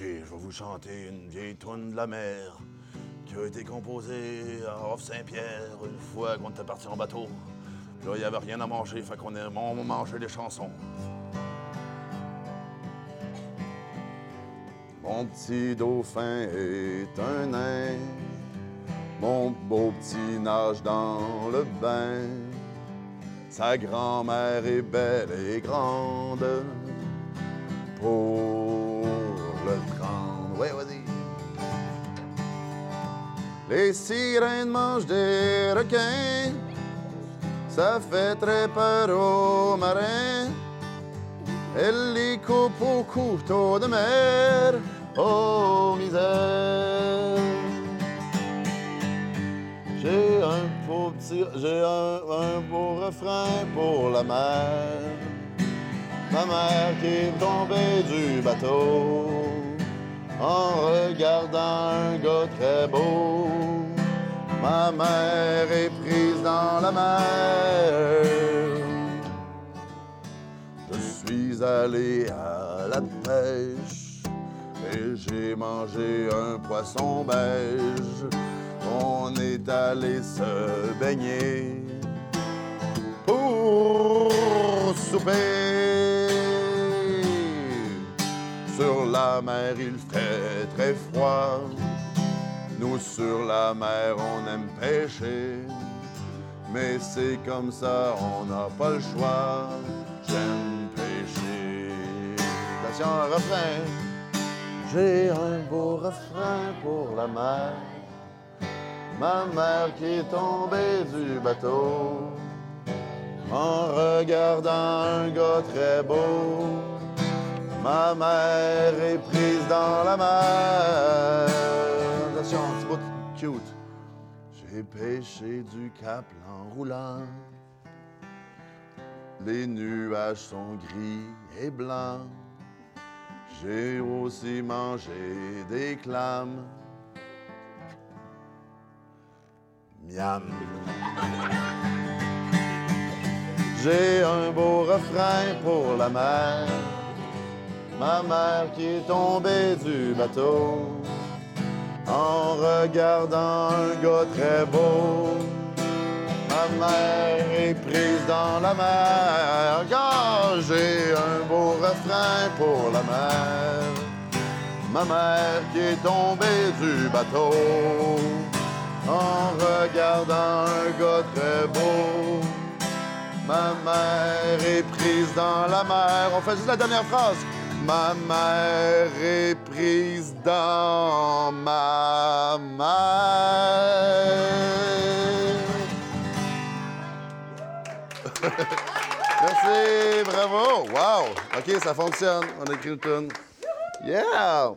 je vais vous chanter une vieille toune de la mer qui a été composée à Off-Saint-Pierre une fois qu'on était parti en bateau. Là, il n'y avait rien à manger, fait qu'on a mangeait des chansons. Mon petit dauphin est un nain, mon beau petit nage dans le bain. Sa grand-mère est belle et grande pour vas-y. Les sirènes mangent des requins, ça fait très peur aux marins. Elle les coupe au couteau de mer, oh misère. J'ai un beau petit, j'ai un beau refrain pour la mer. Ma mère qui est tombée du bateau en regardant un gars très beau. Ma mère est prise dans la mer. Je suis allé à la pêche et j'ai mangé un poisson beige. On est allé se baigner pour souper. Sur la mer, il fait très froid. Nous, sur la mer, on aime pêcher. Mais c'est comme ça, on n'a pas le choix. J'aime pêcher. Attention, un refrain. J'ai un beau refrain pour la mer. Ma mère qui est tombée du bateau en regardant un gars très beau. Ma mère est prise dans la mer. Attention, cute. J'ai pêché du cap en roulant. Les nuages sont gris et blancs. J'ai aussi mangé des clames. Miam. J'ai un beau refrain pour la mer. Ma mère qui est tombée du bateau en regardant un gars très beau. Ma mère est prise dans la mer. Car j'ai un beau refrain pour la mer. Ma mère qui est tombée du bateau en regardant un gars très beau. Ma mère est prise dans la mer. On fait juste la dernière phrase. Ma mère est prise dans ma mer. Merci, bravo. Wow. OK, ça fonctionne. On a écrit une tune. Yeah!